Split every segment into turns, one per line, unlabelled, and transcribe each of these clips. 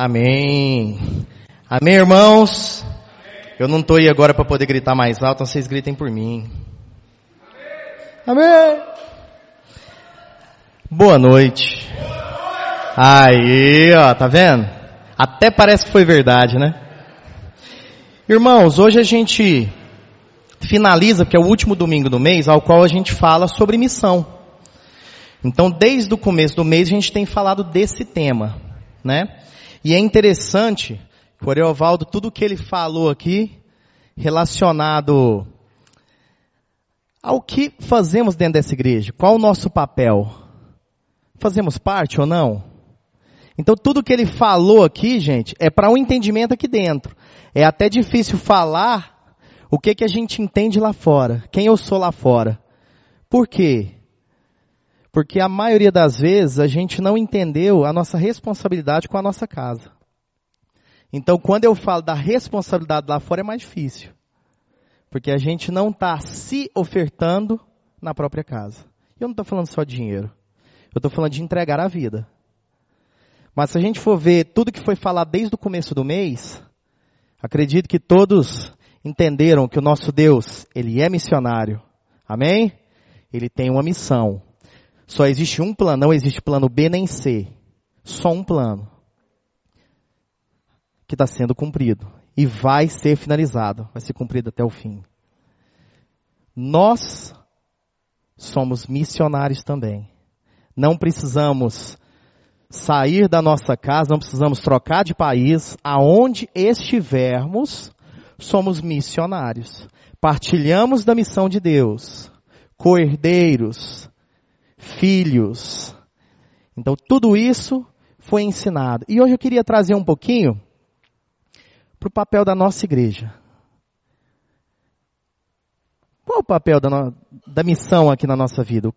Amém. Amém, irmãos? Eu não estou aí agora para poder gritar mais alto, então vocês gritem por mim. Amém. Boa noite. Aí, ó, tá vendo? Até parece que foi verdade, né? Irmãos, hoje a gente finaliza, que é o último domingo do mês, ao qual a gente fala sobre missão. Então, desde o começo do mês a gente tem falado desse tema, né? E é interessante, o Ariovaldo, tudo que ele falou aqui, relacionado ao que fazemos dentro dessa igreja, qual o nosso papel? Fazemos parte ou não? Então tudo que ele falou aqui, gente, é para um entendimento aqui dentro. É até difícil falar o que que a gente entende lá fora, quem eu sou lá fora. Por quê? Porque a maioria das vezes a gente não entendeu a nossa responsabilidade com a nossa casa. Então, quando eu falo da responsabilidade lá fora, é mais difícil. Porque a gente não está se ofertando na própria casa. Eu não estou falando só de dinheiro. Eu estou falando de entregar a vida. Mas se a gente for ver tudo que foi falado desde o começo do mês, acredito que todos entenderam que o nosso Deus, ele é missionário. Amém? Ele tem uma missão. Só existe um plano, não existe plano B nem C. Só um plano. Que está sendo cumprido. E vai ser finalizado. Vai ser cumprido até o fim. Nós somos missionários também. Não precisamos sair da nossa casa, não precisamos trocar de país. Aonde estivermos, somos missionários. Partilhamos da missão de Deus. Coerdeiros, filhos. Então tudo isso foi ensinado. E hoje eu queria trazer um pouquinho para o papel da nossa igreja. Qual o papel da, da missão aqui na nossa vida?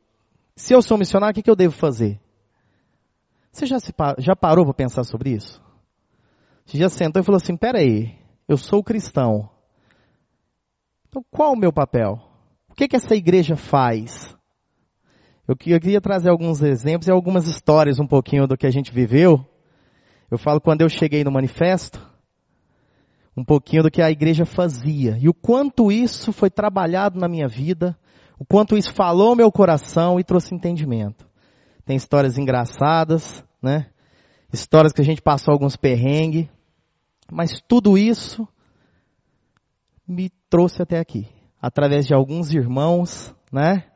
Se eu sou missionário, o que, que eu devo fazer? Você já, se, já parou para pensar sobre isso? Você já sentou e falou assim, peraí, eu sou cristão. Então qual o meu papel? O que, que essa igreja faz? Eu queria trazer alguns exemplos e algumas histórias um pouquinho do que a gente viveu. Eu falo quando eu cheguei no manifesto, um pouquinho do que a igreja fazia e o quanto isso foi trabalhado na minha vida, o quanto isso falou meu coração e trouxe entendimento. Tem histórias engraçadas, né? Histórias que a gente passou alguns perrengues, mas tudo isso me trouxe até aqui, através de alguns irmãos, né?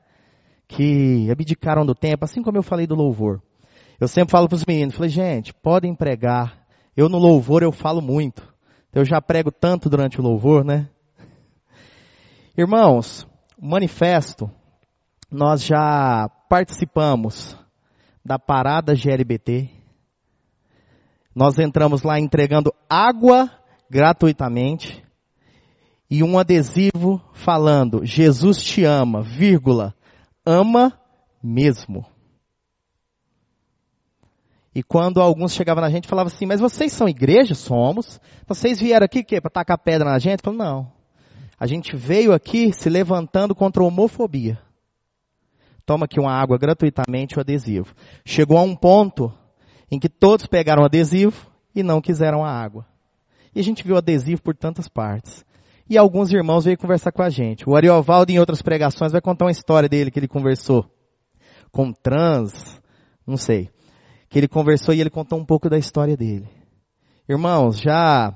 Que abdicaram do tempo, assim como eu falei do louvor. Eu sempre falo para os meninos, falei, gente, podem pregar. Eu no louvor eu falo muito. Eu já prego tanto durante o louvor, né? Irmãos, o manifesto, nós já participamos da parada GLBT. Nós entramos lá entregando água gratuitamente e um adesivo falando Jesus te ama, vírgula, ama mesmo. E quando alguns chegavam na gente, falavam assim, mas vocês são igreja? Somos. Vocês vieram aqui para tacar pedra na gente? Falei, não. A gente veio aqui se levantando contra a homofobia. Toma aqui uma água gratuitamente o adesivo. Chegou a um ponto em que todos pegaram o adesivo e não quiseram a água. E a gente viu adesivo por tantas partes. E alguns irmãos veio conversar com a gente. O Ariovaldo, em outras pregações, vai contar uma história dele que ele conversou com trans, não sei. Que ele conversou e ele contou um pouco da história dele. Irmãos, já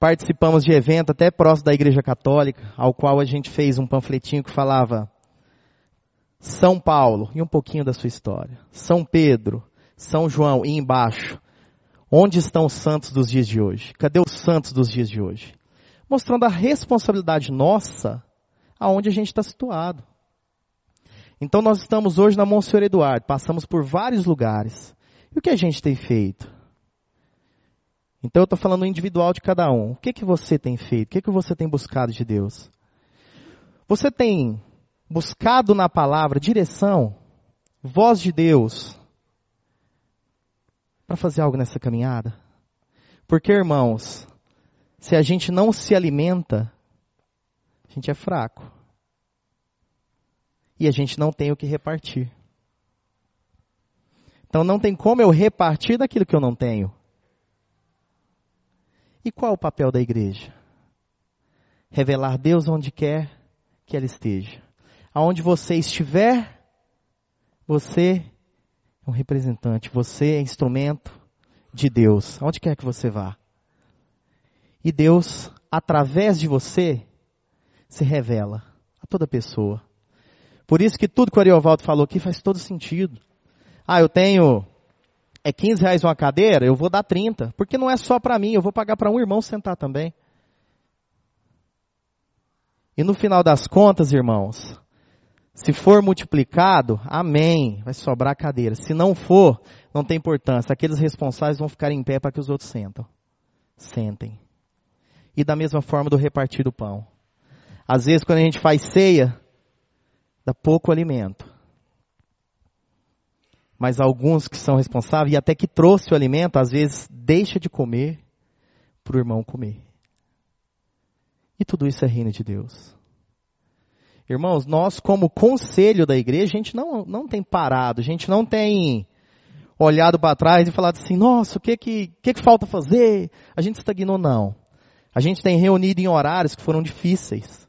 participamos de evento até próximo da Igreja Católica, ao qual a gente fez um panfletinho que falava São Paulo e um pouquinho da sua história. São Pedro, São João e embaixo. Onde estão os santos dos dias de hoje? Cadê os santos dos dias de hoje? Mostrando a responsabilidade nossa aonde a gente está situado. Então nós estamos hoje na Monsenhor Eduardo, passamos por vários lugares. E o que a gente tem feito? Então eu estou falando individual de cada um. O que, que você tem feito? O que, que você tem buscado de Deus? Você tem buscado na palavra direção, voz de Deus, para fazer algo nessa caminhada? Porque, irmãos, se a gente não se alimenta, a gente é fraco. E a gente não tem o que repartir. Então não tem como eu repartir daquilo que eu não tenho. E qual o papel da igreja? Revelar Deus onde quer que ela esteja. Aonde você estiver, você é um representante, você é instrumento de Deus, aonde quer que você vá. E Deus, através de você, se revela a toda pessoa. Por isso que tudo que o Ariovaldo falou aqui faz todo sentido. Ah, eu tenho é 15 reais uma cadeira, eu vou dar 30. Porque não é só para mim, eu vou pagar para um irmão sentar também. E no final das contas, irmãos, se for multiplicado, amém, vai sobrar cadeira. Se não for, não tem importância. Aqueles responsáveis vão ficar em pé para que os outros sentam. Sentem. E da mesma forma do repartir do pão. Às vezes, quando a gente faz ceia, dá pouco alimento. Mas alguns que são responsáveis, e até que trouxe o alimento, às vezes deixa de comer para o irmão comer. E tudo isso é reino de Deus. Irmãos, nós como conselho da igreja, a gente não, não tem parado, a gente não tem olhado para trás e falado assim, nossa, o que que, que que falta fazer? A gente estagnou, não. A gente tem reunido em horários que foram difíceis.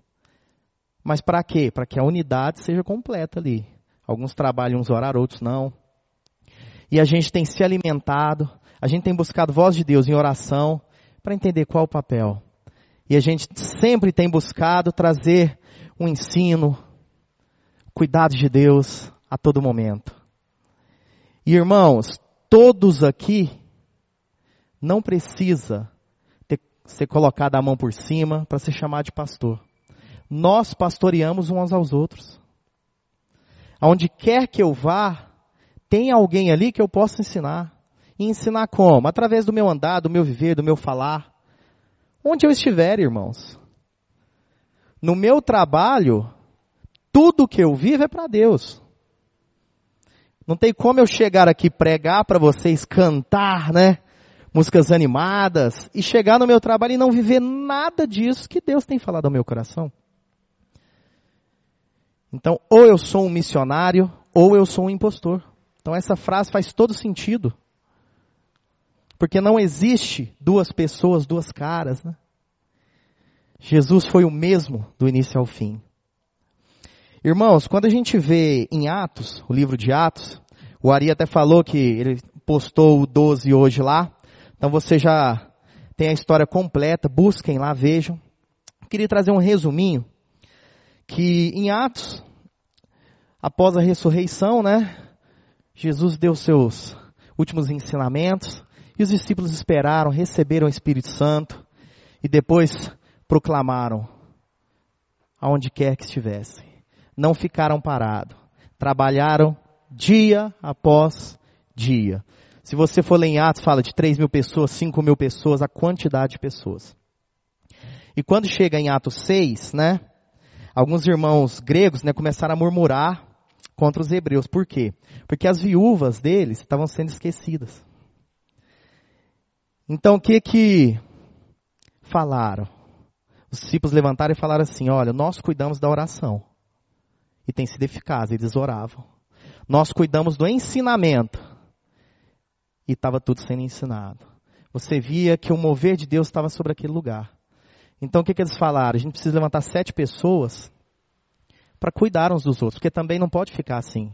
Mas para quê? Para que a unidade seja completa ali. Alguns trabalham uns horários, outros não. E a gente tem se alimentado, a gente tem buscado voz de Deus em oração para entender qual o papel. E a gente sempre tem buscado trazer um ensino, cuidado de Deus a todo momento. E irmãos, todos aqui não precisa ser colocado a mão por cima para ser chamado de pastor. Nós pastoreamos uns aos outros. Aonde quer que eu vá, tem alguém ali que eu possa ensinar. E ensinar como? Através do meu andar, do meu viver, do meu falar. Onde eu estiver, irmãos. No meu trabalho, tudo que eu vivo é para Deus. Não tem como eu chegar aqui pregar para vocês, cantar, né? Músicas animadas e chegar no meu trabalho e não viver nada disso que Deus tem falado ao meu coração. Então, ou eu sou um missionário, ou eu sou um impostor. Então, essa frase faz todo sentido. Porque não existe duas pessoas, duas caras. Né? Jesus foi o mesmo do início ao fim. Irmãos, quando a gente vê em Atos, o livro de Atos, o Ari até falou que ele postou o 12 hoje lá. Então você já tem a história completa, busquem lá, vejam. Queria trazer um resuminho que em Atos, após a ressurreição, né, Jesus deu seus últimos ensinamentos, e os discípulos esperaram, receberam o Espírito Santo e depois proclamaram aonde quer que estivessem. Não ficaram parados. Trabalharam dia após dia. Se você for ler em Atos, fala de 3 mil pessoas, 5 mil pessoas, a quantidade de pessoas. E quando chega em Atos 6, né, alguns irmãos gregos, né, começaram a murmurar contra os hebreus. Por quê? Porque as viúvas deles estavam sendo esquecidas. Então o que que falaram? Os discípulos levantaram e falaram assim: Olha, nós cuidamos da oração. E tem sido eficaz, eles oravam. Nós cuidamos do ensinamento. E estava tudo sendo ensinado. Você via que o mover de Deus estava sobre aquele lugar. Então o que, que eles falaram? A gente precisa levantar sete pessoas para cuidar uns dos outros, porque também não pode ficar assim.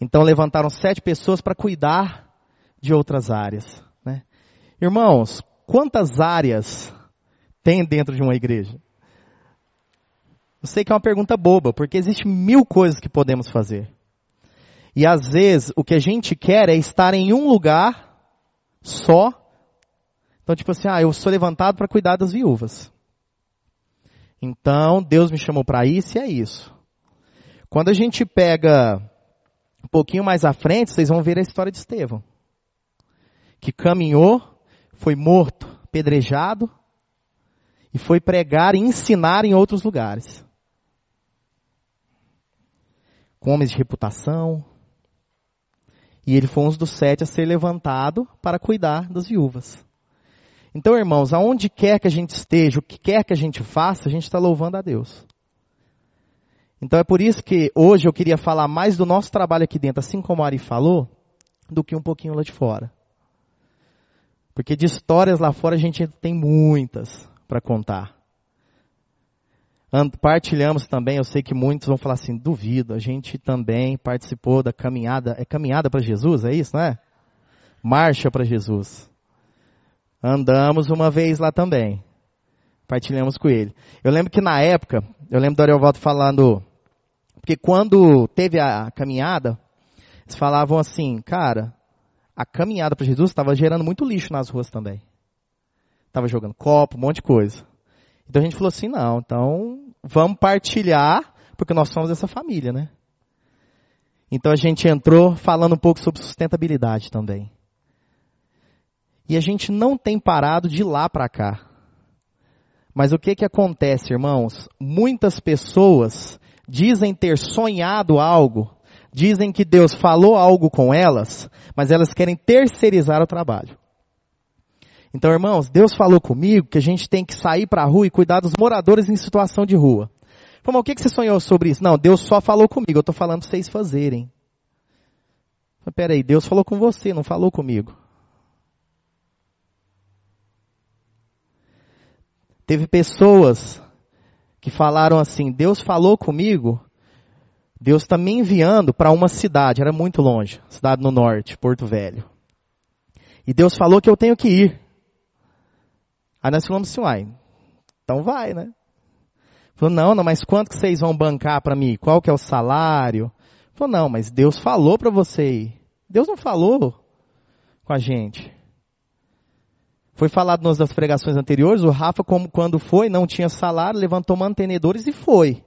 Então levantaram sete pessoas para cuidar de outras áreas. Né? Irmãos, quantas áreas tem dentro de uma igreja? Eu sei que é uma pergunta boba, porque existe mil coisas que podemos fazer. E às vezes o que a gente quer é estar em um lugar só. Então, tipo assim, ah, eu sou levantado para cuidar das viúvas. Então, Deus me chamou para isso e é isso. Quando a gente pega um pouquinho mais à frente, vocês vão ver a história de Estevão que caminhou, foi morto, pedrejado, e foi pregar e ensinar em outros lugares. Com homens de reputação. E ele foi um dos sete a ser levantado para cuidar das viúvas. Então, irmãos, aonde quer que a gente esteja, o que quer que a gente faça, a gente está louvando a Deus. Então é por isso que hoje eu queria falar mais do nosso trabalho aqui dentro, assim como a Ari falou, do que um pouquinho lá de fora. Porque de histórias lá fora a gente tem muitas para contar. Partilhamos também, eu sei que muitos vão falar assim, duvido, a gente também participou da caminhada, é caminhada para Jesus, é isso, não é? Marcha para Jesus. Andamos uma vez lá também. Partilhamos com ele. Eu lembro que na época, eu lembro do Ariovaldo falando, porque quando teve a caminhada, eles falavam assim, cara, a caminhada para Jesus estava gerando muito lixo nas ruas também. Estava jogando copo, um monte de coisa. Então a gente falou assim, não, então vamos partilhar, porque nós somos essa família, né? Então a gente entrou falando um pouco sobre sustentabilidade também. E a gente não tem parado de lá para cá. Mas o que que acontece, irmãos? Muitas pessoas dizem ter sonhado algo, dizem que Deus falou algo com elas, mas elas querem terceirizar o trabalho. Então, irmãos, Deus falou comigo que a gente tem que sair para a rua e cuidar dos moradores em situação de rua. Falei, o que, que você sonhou sobre isso? Não, Deus só falou comigo, eu estou falando para vocês fazerem. Mas peraí, Deus falou com você, não falou comigo. Teve pessoas que falaram assim, Deus falou comigo, Deus está me enviando para uma cidade, era muito longe, cidade no norte, Porto Velho. E Deus falou que eu tenho que ir. Aí nós falamos assim, uai, então vai, né? Falou, não, não, mas quanto que vocês vão bancar para mim? Qual que é o salário? Falou, não, mas Deus falou para você ir. Deus não falou com a gente. Foi falado nas pregações anteriores, o Rafa, como quando foi, não tinha salário, levantou mantenedores e foi.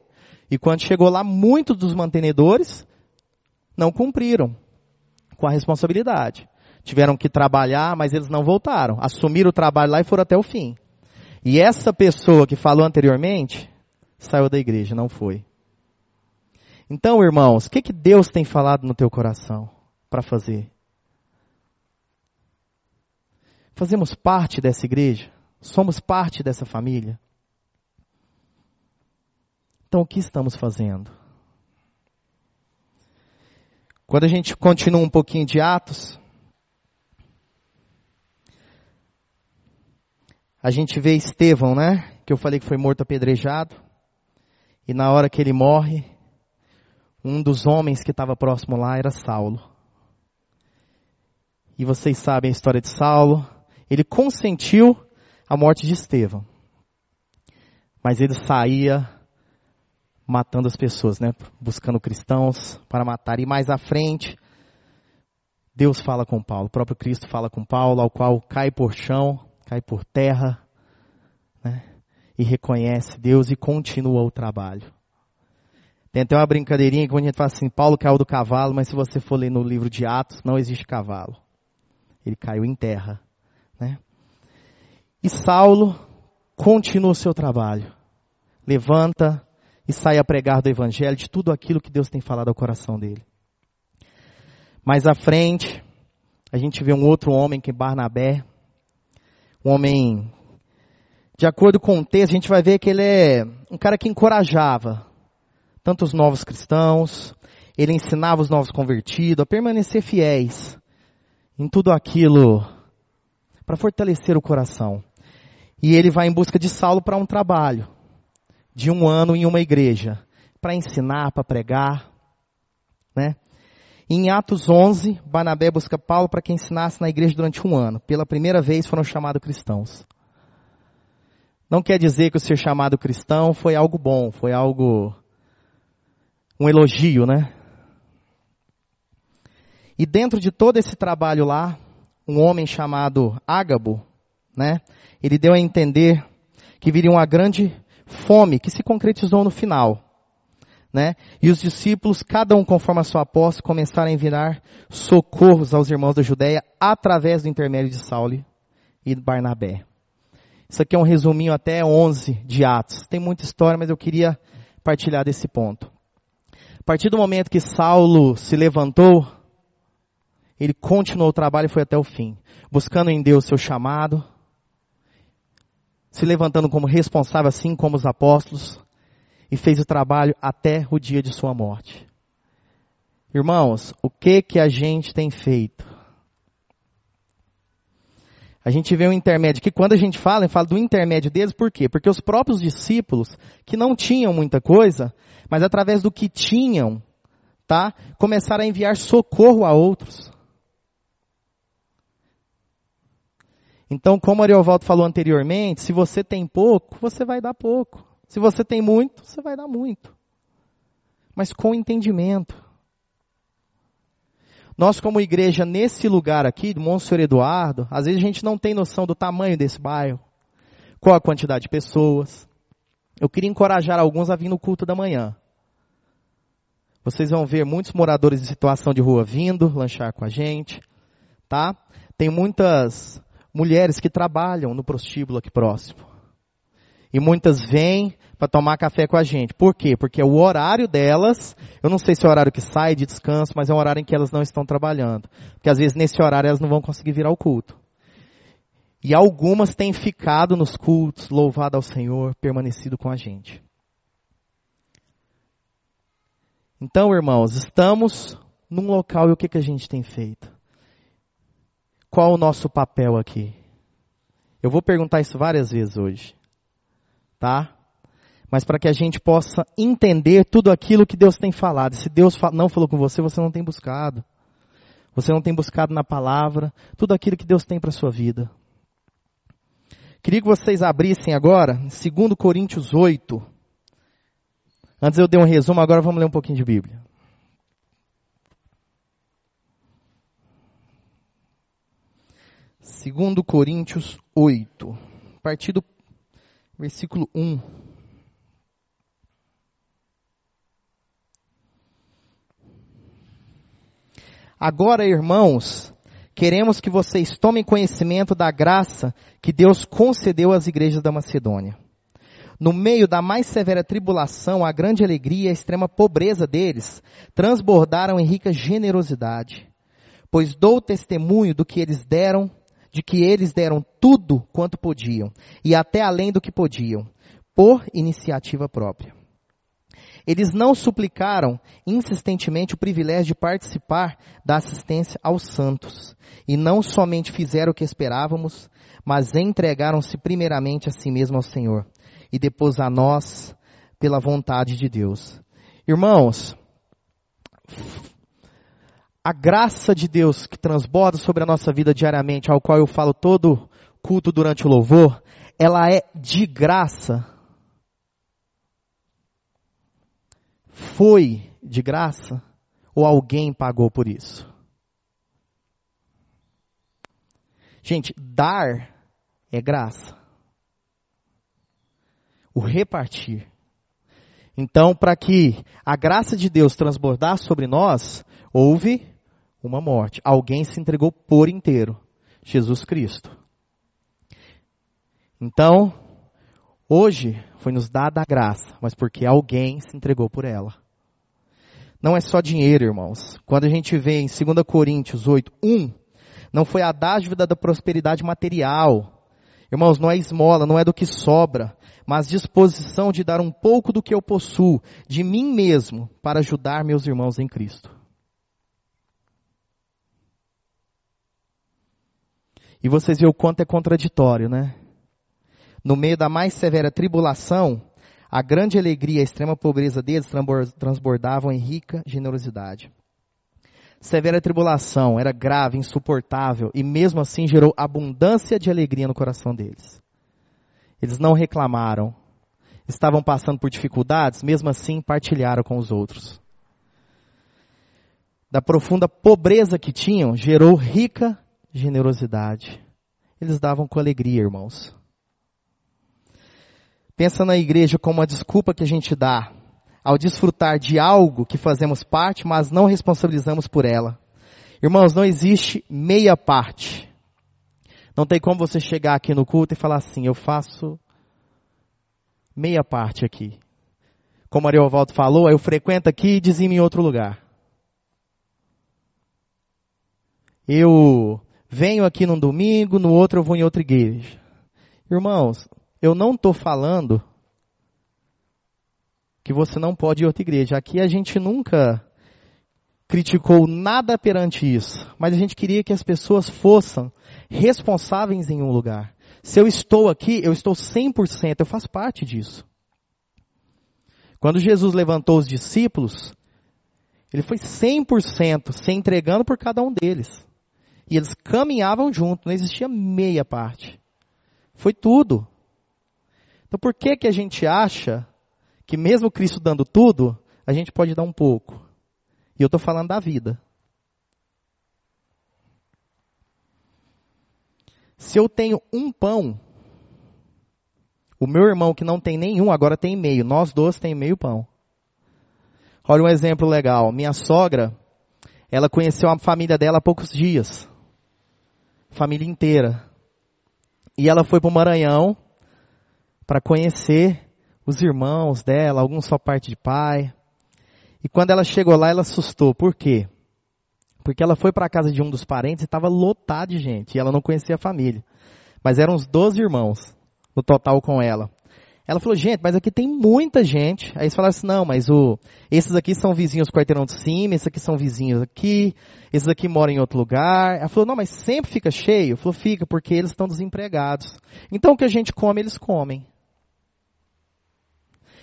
E quando chegou lá, muitos dos mantenedores não cumpriram com a responsabilidade tiveram que trabalhar, mas eles não voltaram. Assumiram o trabalho lá e foram até o fim. E essa pessoa que falou anteriormente, saiu da igreja, não foi. Então, irmãos, o que, que Deus tem falado no teu coração para fazer? Fazemos parte dessa igreja? Somos parte dessa família? Então, o que estamos fazendo? Quando a gente continua um pouquinho de Atos, a gente vê Estevão, né? Que eu falei que foi morto apedrejado. E na hora que ele morre, um dos homens que estava próximo lá era Saulo. E vocês sabem a história de Saulo. Ele consentiu a morte de Estevão. Mas ele saía matando as pessoas, né? Buscando cristãos para matar. E mais à frente, Deus fala com Paulo. O próprio Cristo fala com Paulo, ao qual cai por chão cai por terra, né? E reconhece Deus e continua o trabalho. Tem até uma brincadeirinha que a gente fala assim, Paulo caiu do cavalo, mas se você for ler no livro de Atos, não existe cavalo. Ele caiu em terra, né? E Saulo continua o seu trabalho. Levanta e sai a pregar do evangelho de tudo aquilo que Deus tem falado ao coração dele. Mais à frente, a gente vê um outro homem que é Barnabé, um homem, de acordo com o texto, a gente vai ver que ele é um cara que encorajava tanto os novos cristãos, ele ensinava os novos convertidos a permanecer fiéis em tudo aquilo para fortalecer o coração. E ele vai em busca de Saulo para um trabalho de um ano em uma igreja, para ensinar, para pregar, né? Em Atos 11, Barnabé busca Paulo para que ensinasse na igreja durante um ano. Pela primeira vez foram chamados cristãos. Não quer dizer que o ser chamado cristão foi algo bom, foi algo, um elogio, né? E dentro de todo esse trabalho lá, um homem chamado Ágabo, né? Ele deu a entender que viria uma grande fome que se concretizou no final né? E os discípulos, cada um conforme a sua aposta, começaram a enviar socorros aos irmãos da Judéia através do intermédio de Saulo e Barnabé. Isso aqui é um resuminho até 11 de Atos. Tem muita história, mas eu queria partilhar desse ponto. A partir do momento que Saulo se levantou, ele continuou o trabalho e foi até o fim, buscando em Deus seu chamado, se levantando como responsável, assim como os apóstolos, e fez o trabalho até o dia de sua morte. Irmãos, o que que a gente tem feito? A gente vê um intermédio que quando a gente fala, fala do intermédio deles, por quê? Porque os próprios discípulos, que não tinham muita coisa, mas através do que tinham, tá? Começaram a enviar socorro a outros. Então, como Ariovaldo falou anteriormente, se você tem pouco, você vai dar pouco. Se você tem muito, você vai dar muito. Mas com entendimento. Nós, como igreja, nesse lugar aqui, do Monsenhor Eduardo, às vezes a gente não tem noção do tamanho desse bairro, qual a quantidade de pessoas. Eu queria encorajar alguns a vir no culto da manhã. Vocês vão ver muitos moradores em situação de rua vindo lanchar com a gente, tá? Tem muitas mulheres que trabalham no prostíbulo aqui próximo. E muitas vêm para tomar café com a gente. Por quê? Porque é o horário delas, eu não sei se é o horário que sai de descanso, mas é um horário em que elas não estão trabalhando. Porque às vezes nesse horário elas não vão conseguir vir ao culto. E algumas têm ficado nos cultos, louvado ao Senhor, permanecido com a gente. Então, irmãos, estamos num local e o que, que a gente tem feito? Qual o nosso papel aqui? Eu vou perguntar isso várias vezes hoje. Tá? mas para que a gente possa entender tudo aquilo que Deus tem falado. Se Deus não falou com você, você não tem buscado. Você não tem buscado na palavra tudo aquilo que Deus tem para a sua vida. Queria que vocês abrissem agora, 2 Coríntios 8. Antes eu dei um resumo, agora vamos ler um pouquinho de Bíblia. Segundo Coríntios 8, a partir do versículo 1. Agora, irmãos, queremos que vocês tomem conhecimento da graça que Deus concedeu às igrejas da Macedônia. No meio da mais severa tribulação, a grande alegria e a extrema pobreza deles transbordaram em rica generosidade. Pois dou testemunho do que eles deram, de que eles deram tudo quanto podiam, e até além do que podiam, por iniciativa própria. Eles não suplicaram insistentemente o privilégio de participar da assistência aos santos. E não somente fizeram o que esperávamos, mas entregaram-se primeiramente a si mesmo ao Senhor. E depois a nós, pela vontade de Deus. Irmãos, a graça de Deus que transborda sobre a nossa vida diariamente, ao qual eu falo todo culto durante o louvor, ela é de graça foi de graça ou alguém pagou por isso? Gente, dar é graça. O repartir. Então, para que a graça de Deus transbordasse sobre nós, houve uma morte. Alguém se entregou por inteiro. Jesus Cristo. Então, Hoje foi nos dada a graça, mas porque alguém se entregou por ela. Não é só dinheiro, irmãos. Quando a gente vê em 2 Coríntios 8, 1, não foi a dádiva da prosperidade material. Irmãos, não é esmola, não é do que sobra, mas disposição de dar um pouco do que eu possuo, de mim mesmo, para ajudar meus irmãos em Cristo. E vocês veem o quanto é contraditório, né? no meio da mais severa tribulação, a grande alegria e a extrema pobreza deles transbordavam em rica generosidade. Severa tribulação era grave, insuportável e mesmo assim gerou abundância de alegria no coração deles. Eles não reclamaram, estavam passando por dificuldades, mesmo assim partilharam com os outros. Da profunda pobreza que tinham, gerou rica generosidade. Eles davam com alegria, irmãos. Pensa na igreja como uma desculpa que a gente dá ao desfrutar de algo que fazemos parte, mas não responsabilizamos por ela. Irmãos, não existe meia parte. Não tem como você chegar aqui no culto e falar assim, eu faço meia parte aqui. Como Ariovaldo falou, eu frequento aqui e dizimo em outro lugar. Eu venho aqui num domingo, no outro eu vou em outra igreja. Irmãos, eu não estou falando que você não pode ir a outra igreja. Aqui a gente nunca criticou nada perante isso, mas a gente queria que as pessoas fossem responsáveis em um lugar. Se eu estou aqui, eu estou 100%, eu faço parte disso. Quando Jesus levantou os discípulos, ele foi 100% se entregando por cada um deles. E eles caminhavam junto, não existia meia parte. Foi tudo. Então por que que a gente acha que mesmo Cristo dando tudo, a gente pode dar um pouco? E eu estou falando da vida. Se eu tenho um pão, o meu irmão que não tem nenhum agora tem meio. Nós dois tem meio pão. Olha um exemplo legal. Minha sogra, ela conheceu a família dela há poucos dias. Família inteira. E ela foi para o Maranhão para conhecer os irmãos dela, alguns só parte de pai. E quando ela chegou lá, ela assustou. Por quê? Porque ela foi para a casa de um dos parentes e estava lotado de gente. E ela não conhecia a família. Mas eram uns 12 irmãos no total com ela. Ela falou, gente, mas aqui tem muita gente. Aí eles falaram assim, não, mas o, esses aqui são vizinhos do quarteirão de cima, esses aqui são vizinhos aqui, esses aqui moram em outro lugar. Ela falou, não, mas sempre fica cheio? Falou, fica, porque eles estão desempregados. Então o que a gente come, eles comem.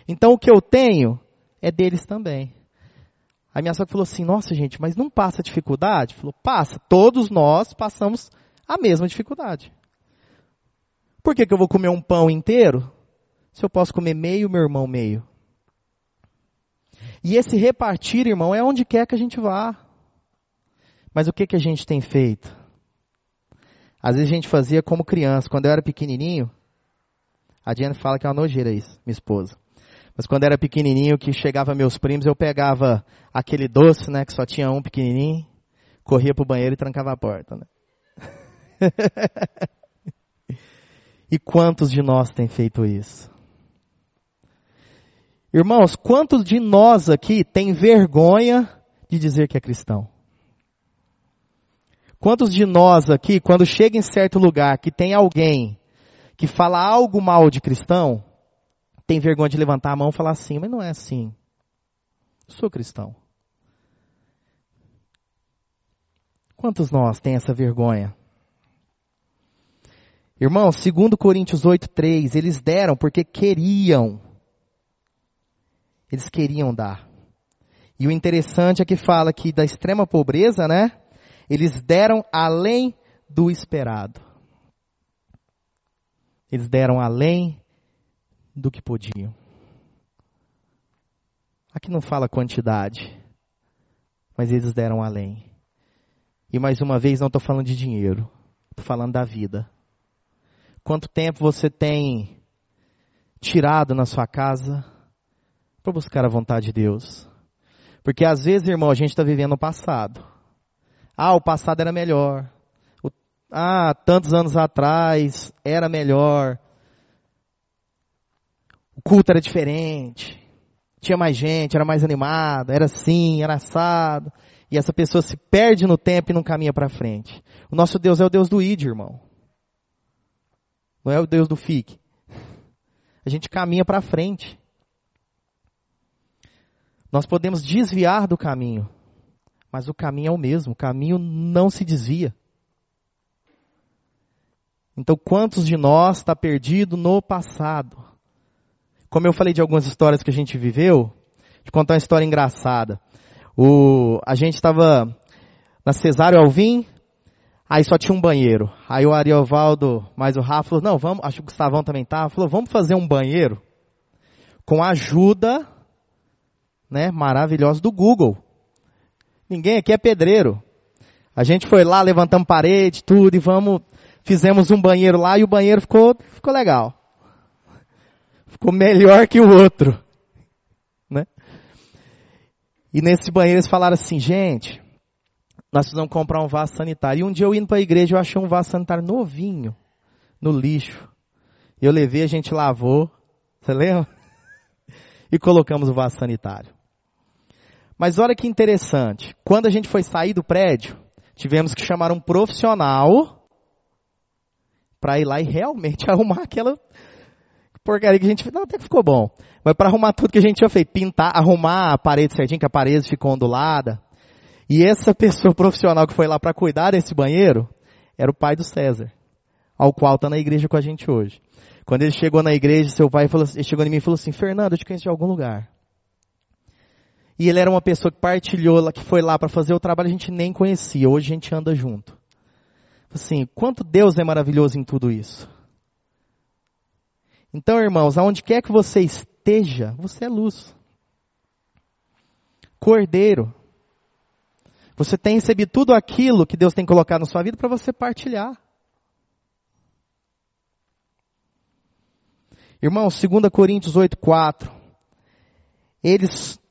Então o que eu tenho é deles também. A minha sogra falou assim, nossa gente, mas não passa dificuldade? Falou, passa. Todos nós passamos a mesma dificuldade. Por que, que eu vou comer um pão inteiro se eu posso comer meio, meu irmão meio? E esse repartir, irmão, é onde quer que a gente vá. Mas o que, que a gente tem feito? Às vezes a gente fazia como criança. Quando eu era pequenininho, a Diana fala que é uma nojeira isso, minha esposa. Mas quando eu era pequenininho, que chegava meus primos, eu pegava aquele doce, né, que só tinha um pequenininho, corria pro banheiro e trancava a porta, né? e quantos de nós têm feito isso? Irmãos, quantos de nós aqui tem vergonha de dizer que é cristão? Quantos de nós aqui, quando chega em certo lugar que tem alguém que fala algo mal de cristão, tem vergonha de levantar a mão e falar assim, mas não é assim. Eu sou cristão. Quantos nós tem essa vergonha? Irmãos, segundo Coríntios 8:3, eles deram porque queriam eles queriam dar. E o interessante é que fala que da extrema pobreza, né? Eles deram além do esperado. Eles deram além do que podiam. Aqui não fala quantidade, mas eles deram além. E mais uma vez, não estou falando de dinheiro, estou falando da vida. Quanto tempo você tem tirado na sua casa para buscar a vontade de Deus. Porque às vezes, irmão, a gente está vivendo o passado. Ah, o passado era melhor. O, ah, tantos anos atrás era melhor. O culto era diferente. Tinha mais gente, era mais animado, era assim, era assado. E essa pessoa se perde no tempo e não caminha para frente. O nosso Deus é o Deus do id, irmão. Não é o Deus do fique. A gente caminha para frente. Nós podemos desviar do caminho, mas o caminho é o mesmo, o caminho não se desvia. Então, quantos de nós está perdido no passado? Como eu falei de algumas histórias que a gente viveu, de contar uma história engraçada. O, a gente estava na Cesário Alvim, aí só tinha um banheiro. Aí o Ariovaldo, mais o Rafa, falou, não, vamos, acho que o Gustavão também estava, falou, vamos fazer um banheiro com a ajuda né, maravilhosa do Google. Ninguém aqui é pedreiro. A gente foi lá, levantamos parede, tudo, e vamos, fizemos um banheiro lá e o banheiro ficou, ficou legal. Ficou melhor que o outro. Né? E nesse banheiro eles falaram assim, gente, nós precisamos comprar um vaso sanitário. E um dia eu indo para a igreja, eu achei um vaso sanitário novinho, no lixo. Eu levei, a gente lavou, você lembra? E colocamos o vaso sanitário. Mas olha que interessante. Quando a gente foi sair do prédio, tivemos que chamar um profissional para ir lá e realmente arrumar aquela porcaria que a gente fez. Não, até que ficou bom. Mas para arrumar tudo que a gente tinha feito, pintar, arrumar a parede certinho, que a parede ficou ondulada. E essa pessoa profissional que foi lá para cuidar desse banheiro, era o pai do César, ao qual está na igreja com a gente hoje. Quando ele chegou na igreja, seu pai falou, ele chegou em mim e falou assim, Fernando, eu te conheço de algum lugar. E ele era uma pessoa que partilhou, que foi lá para fazer o trabalho, a gente nem conhecia, hoje a gente anda junto. Assim, quanto Deus é maravilhoso em tudo isso. Então, irmãos, aonde quer que você esteja, você é luz. Cordeiro. Você tem recebido tudo aquilo que Deus tem colocado na sua vida para você partilhar. Irmãos, 2 Coríntios 8, 4. Eles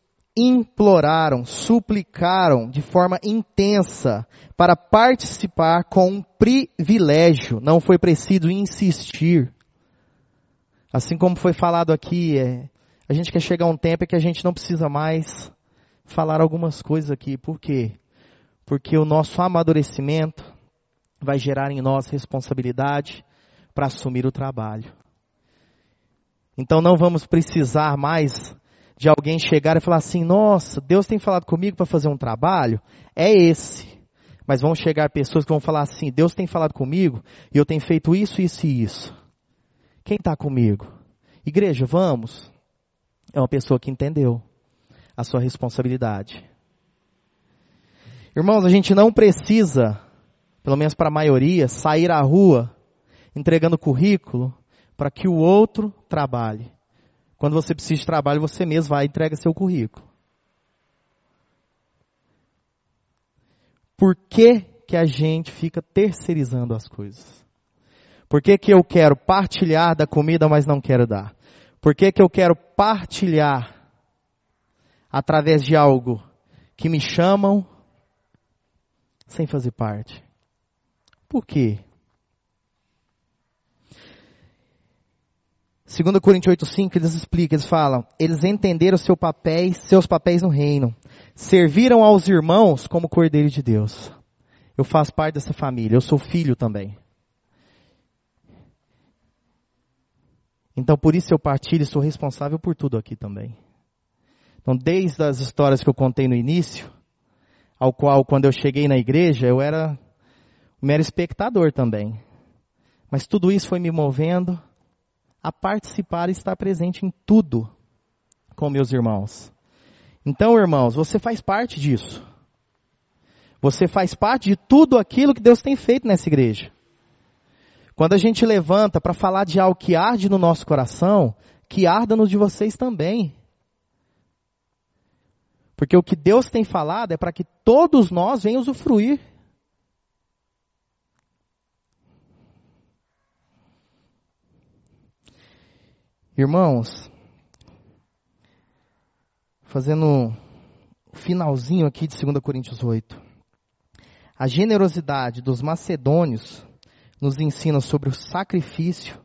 imploraram, suplicaram de forma intensa para participar com um privilégio. Não foi preciso insistir. Assim como foi falado aqui, é, a gente quer chegar a um tempo em que a gente não precisa mais falar algumas coisas aqui. Por quê? Porque o nosso amadurecimento vai gerar em nós responsabilidade para assumir o trabalho. Então não vamos precisar mais de alguém chegar e falar assim: nossa, Deus tem falado comigo para fazer um trabalho? É esse. Mas vão chegar pessoas que vão falar assim: Deus tem falado comigo e eu tenho feito isso, isso e isso. Quem está comigo? Igreja, vamos. É uma pessoa que entendeu a sua responsabilidade. Irmãos, a gente não precisa, pelo menos para a maioria, sair à rua entregando currículo para que o outro trabalhe. Quando você precisa de trabalho, você mesmo vai e entrega seu currículo. Por que, que a gente fica terceirizando as coisas? Por que, que eu quero partilhar da comida, mas não quero dar? Por que, que eu quero partilhar através de algo que me chamam sem fazer parte? Por quê? 2 Coríntios 8,5 eles explicam, eles falam, eles entenderam seu papéis, seus papéis no reino. Serviram aos irmãos como cordeiro de Deus. Eu faço parte dessa família, eu sou filho também. Então por isso eu partilho e sou responsável por tudo aqui também. Então desde as histórias que eu contei no início, ao qual quando eu cheguei na igreja eu era um mero espectador também. Mas tudo isso foi me movendo a participar e estar presente em tudo com meus irmãos. Então, irmãos, você faz parte disso. Você faz parte de tudo aquilo que Deus tem feito nessa igreja. Quando a gente levanta para falar de algo que arde no nosso coração, que arda no de vocês também. Porque o que Deus tem falado é para que todos nós venham usufruir. Irmãos, fazendo o finalzinho aqui de 2 Coríntios 8. A generosidade dos macedônios nos ensina sobre o sacrifício,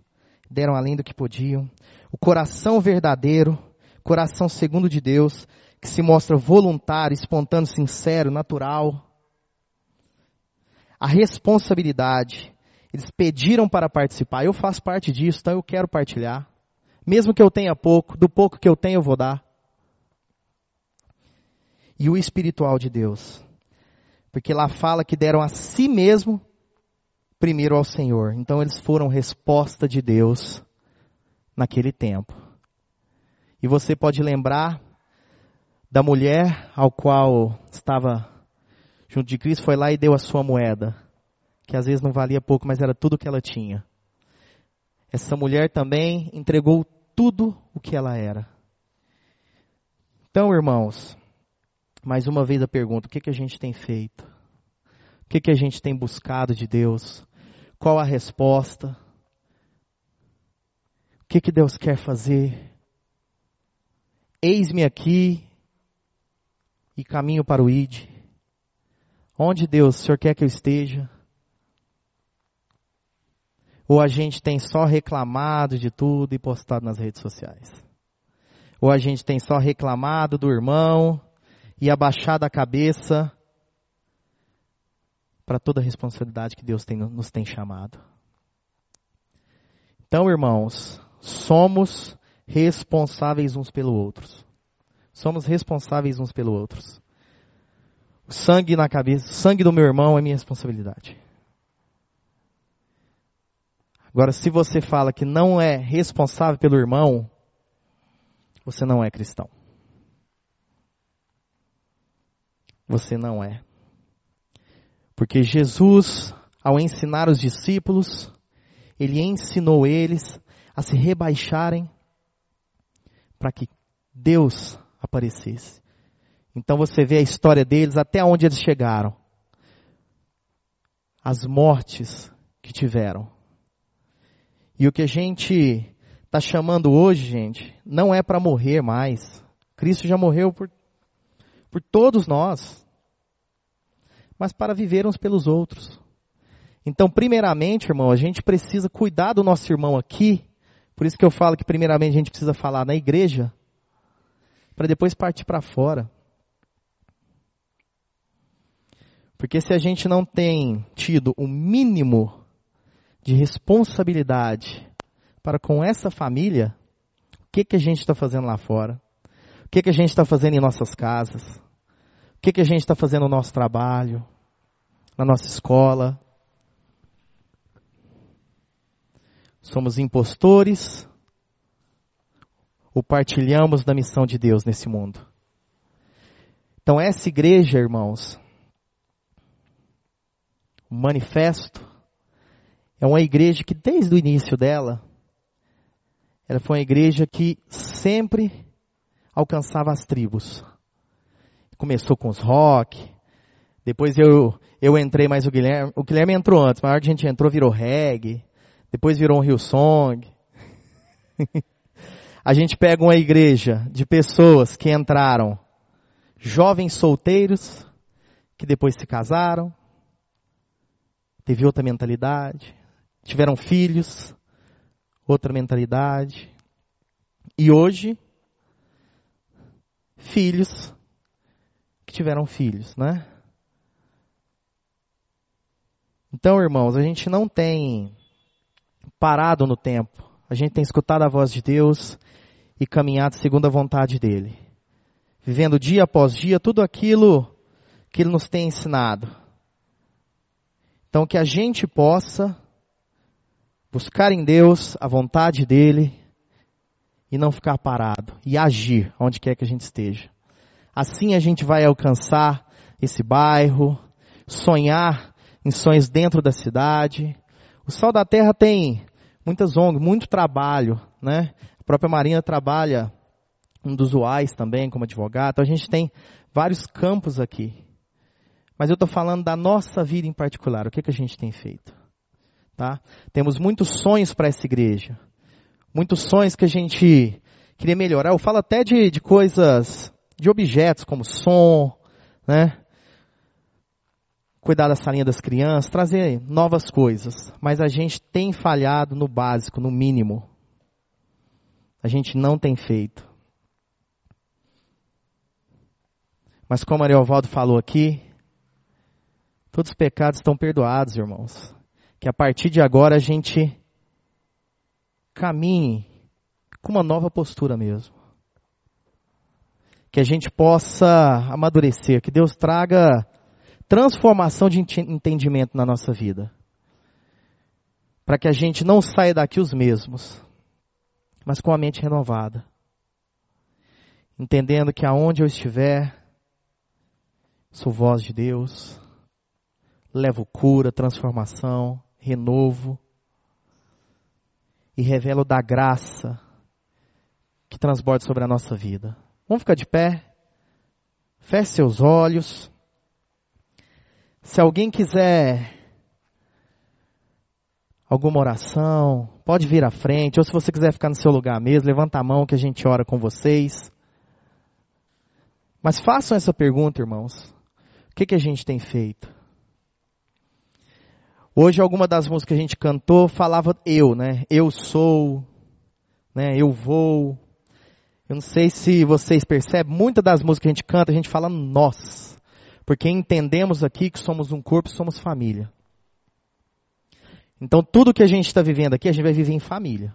deram além do que podiam, o coração verdadeiro, coração segundo de Deus, que se mostra voluntário, espontâneo, sincero, natural. A responsabilidade, eles pediram para participar, eu faço parte disso, então eu quero partilhar. Mesmo que eu tenha pouco, do pouco que eu tenho eu vou dar. E o espiritual de Deus. Porque lá fala que deram a si mesmo primeiro ao Senhor. Então eles foram resposta de Deus naquele tempo. E você pode lembrar da mulher ao qual estava junto de Cristo, foi lá e deu a sua moeda, que às vezes não valia pouco, mas era tudo que ela tinha. Essa mulher também entregou tudo o que ela era. Então, irmãos, mais uma vez a pergunta: o que, que a gente tem feito? O que, que a gente tem buscado de Deus? Qual a resposta? O que, que Deus quer fazer? Eis-me aqui e caminho para o ID. Onde Deus, o Senhor quer que eu esteja? Ou a gente tem só reclamado de tudo e postado nas redes sociais? Ou a gente tem só reclamado do irmão e abaixado a cabeça para toda a responsabilidade que Deus tem, nos tem chamado. Então, irmãos, somos responsáveis uns pelos outros. Somos responsáveis uns pelos outros. O sangue na cabeça, o sangue do meu irmão é minha responsabilidade. Agora, se você fala que não é responsável pelo irmão, você não é cristão. Você não é. Porque Jesus, ao ensinar os discípulos, ele ensinou eles a se rebaixarem para que Deus aparecesse. Então você vê a história deles até onde eles chegaram. As mortes que tiveram. E o que a gente está chamando hoje, gente, não é para morrer mais. Cristo já morreu por, por todos nós. Mas para viver uns pelos outros. Então, primeiramente, irmão, a gente precisa cuidar do nosso irmão aqui. Por isso que eu falo que primeiramente a gente precisa falar na igreja, para depois partir para fora. Porque se a gente não tem tido o mínimo de responsabilidade para com essa família, o que, que a gente está fazendo lá fora? O que, que a gente está fazendo em nossas casas? O que, que a gente está fazendo no nosso trabalho? Na nossa escola? Somos impostores ou partilhamos da missão de Deus nesse mundo? Então, essa igreja, irmãos, o manifesto, é uma igreja que desde o início dela, ela foi uma igreja que sempre alcançava as tribos. Começou com os rock, depois eu, eu entrei, mas o Guilherme, o Guilherme entrou antes, mas a gente entrou virou reggae, depois virou um Rio Song. a gente pega uma igreja de pessoas que entraram jovens solteiros, que depois se casaram, teve outra mentalidade, tiveram filhos, outra mentalidade. E hoje, filhos que tiveram filhos, né? Então, irmãos, a gente não tem parado no tempo. A gente tem escutado a voz de Deus e caminhado segundo a vontade dele. Vivendo dia após dia tudo aquilo que ele nos tem ensinado. Então, que a gente possa buscar em Deus a vontade dEle e não ficar parado e agir onde quer que a gente esteja. Assim a gente vai alcançar esse bairro, sonhar em sonhos dentro da cidade. O Sol da Terra tem muitas ONGs, muito trabalho, né? A própria Marina trabalha um dos UAIs também como advogado. Então a gente tem vários campos aqui. Mas eu estou falando da nossa vida em particular. O que, que a gente tem feito? Tá? Temos muitos sonhos para essa igreja. Muitos sonhos que a gente queria melhorar. Eu falo até de, de coisas, de objetos como som, né? Cuidar da salinha das crianças, trazer novas coisas. Mas a gente tem falhado no básico, no mínimo. A gente não tem feito. Mas como Ariovaldo falou aqui, todos os pecados estão perdoados, irmãos que a partir de agora a gente caminhe com uma nova postura mesmo. Que a gente possa amadurecer, que Deus traga transformação de entendimento na nossa vida. Para que a gente não saia daqui os mesmos, mas com a mente renovada. Entendendo que aonde eu estiver, sou voz de Deus, levo cura, transformação, renovo e revelo da graça que transborda sobre a nossa vida. Vamos ficar de pé? Feche seus olhos. Se alguém quiser alguma oração, pode vir à frente, ou se você quiser ficar no seu lugar mesmo, levanta a mão que a gente ora com vocês. Mas façam essa pergunta, irmãos. O que, que a gente tem feito? Hoje alguma das músicas que a gente cantou falava eu, né? Eu sou, né? Eu vou. Eu não sei se vocês percebem, muitas das músicas que a gente canta, a gente fala nós. Porque entendemos aqui que somos um corpo, somos família. Então tudo que a gente está vivendo aqui, a gente vai viver em família.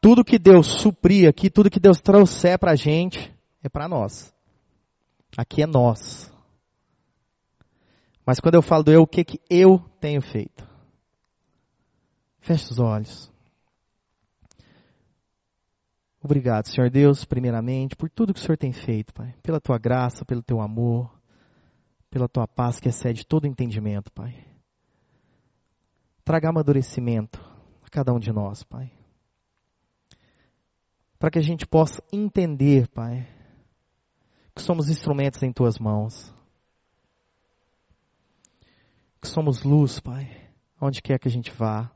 Tudo que Deus suprir aqui, tudo que Deus trouxer para a gente, é para nós. Aqui é nós. Mas quando eu falo do eu, o que, que eu tenho feito? Feche os olhos. Obrigado, Senhor Deus, primeiramente, por tudo que o Senhor tem feito, Pai. Pela tua graça, pelo teu amor, pela tua paz que excede todo entendimento, Pai. Traga amadurecimento a cada um de nós, Pai. Para que a gente possa entender, Pai, que somos instrumentos em tuas mãos. Que somos luz, Pai, onde quer que a gente vá.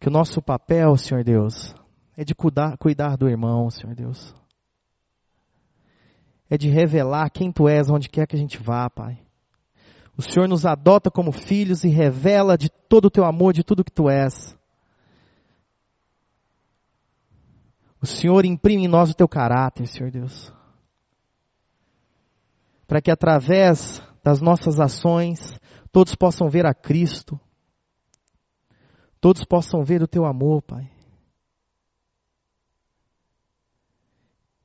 Que o nosso papel, Senhor Deus, é de cuidar, cuidar do irmão, Senhor Deus. É de revelar quem Tu és onde quer que a gente vá, Pai. O Senhor nos adota como filhos e revela de todo o Teu amor, de tudo que Tu és. O Senhor imprime em nós o Teu caráter, Senhor Deus. Para que através das nossas ações todos possam ver a Cristo todos possam ver o teu amor, Pai.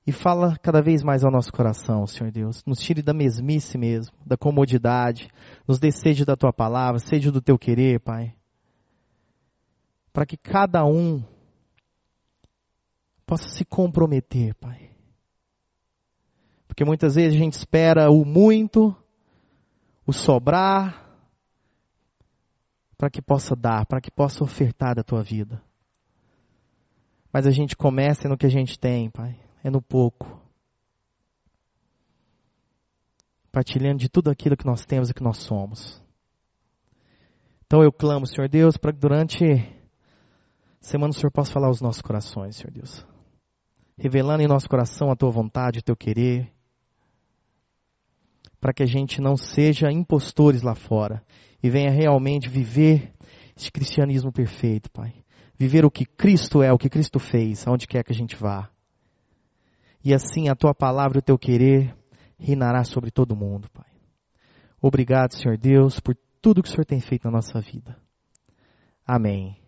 E fala cada vez mais ao nosso coração, Senhor Deus. Nos tire da mesmice mesmo, da comodidade. Nos dê sede da tua palavra, sede do teu querer, Pai. Para que cada um possa se comprometer, Pai. Porque muitas vezes a gente espera o muito, o sobrar, para que possa dar, para que possa ofertar da tua vida. Mas a gente começa no que a gente tem, Pai, é no pouco. Partilhando de tudo aquilo que nós temos e que nós somos. Então eu clamo, Senhor Deus, para que durante a semana o Senhor possa falar aos nossos corações, Senhor Deus. Revelando em nosso coração a tua vontade, o teu querer. Para que a gente não seja impostores lá fora e venha realmente viver esse cristianismo perfeito, Pai. Viver o que Cristo é, o que Cristo fez, aonde quer que a gente vá. E assim a tua palavra e o teu querer reinará sobre todo mundo, Pai. Obrigado, Senhor Deus, por tudo que o Senhor tem feito na nossa vida. Amém.